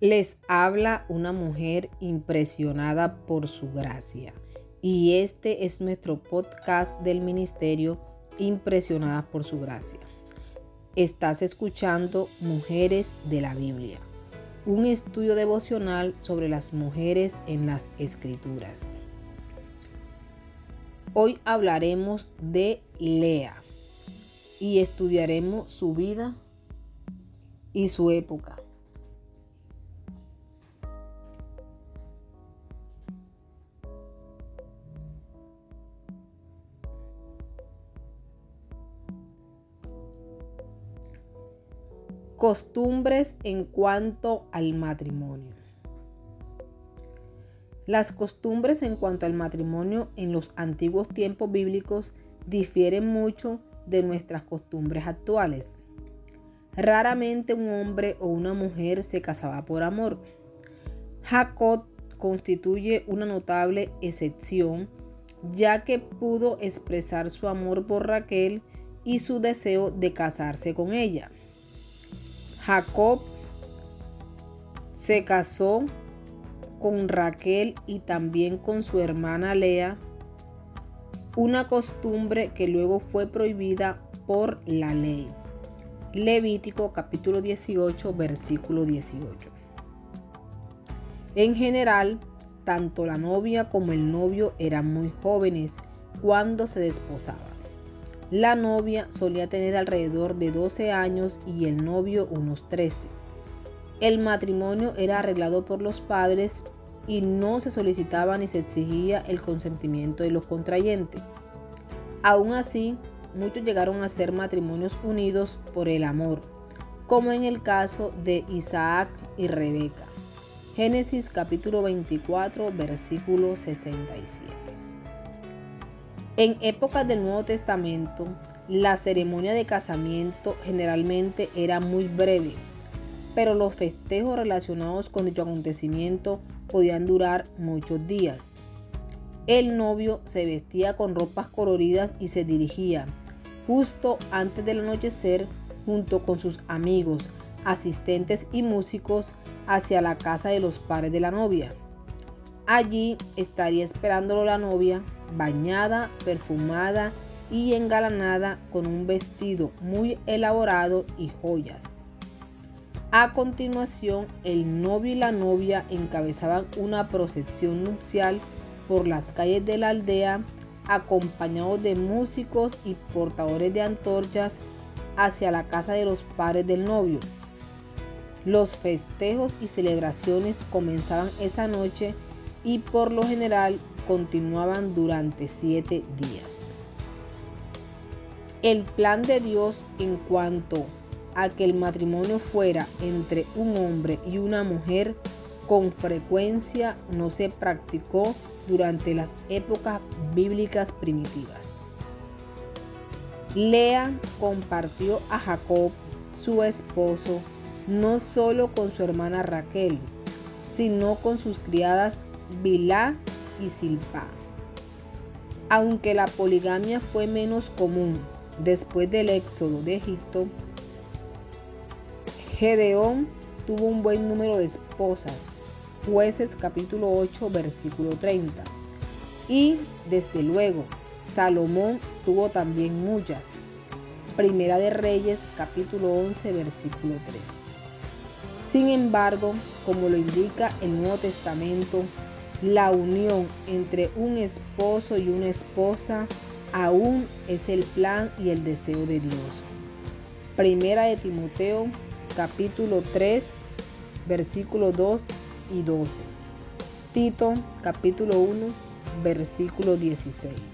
Les habla una mujer impresionada por su gracia. Y este es nuestro podcast del ministerio Impresionada por su gracia. Estás escuchando Mujeres de la Biblia, un estudio devocional sobre las mujeres en las escrituras. Hoy hablaremos de Lea y estudiaremos su vida y su época. Costumbres en cuanto al matrimonio. Las costumbres en cuanto al matrimonio en los antiguos tiempos bíblicos difieren mucho de nuestras costumbres actuales. Raramente un hombre o una mujer se casaba por amor. Jacob constituye una notable excepción ya que pudo expresar su amor por Raquel y su deseo de casarse con ella. Jacob se casó con Raquel y también con su hermana Lea, una costumbre que luego fue prohibida por la ley. Levítico capítulo 18 versículo 18. En general, tanto la novia como el novio eran muy jóvenes cuando se desposaban. La novia solía tener alrededor de 12 años y el novio unos 13. El matrimonio era arreglado por los padres y no se solicitaba ni se exigía el consentimiento de los contrayentes. Aún así, muchos llegaron a ser matrimonios unidos por el amor, como en el caso de Isaac y Rebeca. Génesis capítulo 24, versículo 67. En épocas del Nuevo Testamento, la ceremonia de casamiento generalmente era muy breve, pero los festejos relacionados con dicho acontecimiento podían durar muchos días. El novio se vestía con ropas coloridas y se dirigía, justo antes del anochecer, junto con sus amigos, asistentes y músicos, hacia la casa de los padres de la novia. Allí estaría esperándolo la novia, bañada, perfumada y engalanada con un vestido muy elaborado y joyas. A continuación, el novio y la novia encabezaban una procesión nupcial por las calles de la aldea, acompañados de músicos y portadores de antorchas hacia la casa de los padres del novio. Los festejos y celebraciones comenzaban esa noche y por lo general continuaban durante siete días. El plan de Dios en cuanto a que el matrimonio fuera entre un hombre y una mujer con frecuencia no se practicó durante las épocas bíblicas primitivas. Lea compartió a Jacob, su esposo, no solo con su hermana Raquel, sino con sus criadas Bilá y Silpa. Aunque la poligamia fue menos común después del éxodo de Egipto, Gedeón tuvo un buen número de esposas. Jueces capítulo 8 versículo 30. Y desde luego, Salomón tuvo también muchas. Primera de Reyes capítulo 11 versículo 3. Sin embargo, como lo indica el Nuevo Testamento, la unión entre un esposo y una esposa aún es el plan y el deseo de Dios. Primera de Timoteo capítulo 3 versículos 2 y 12. Tito capítulo 1 versículo 16.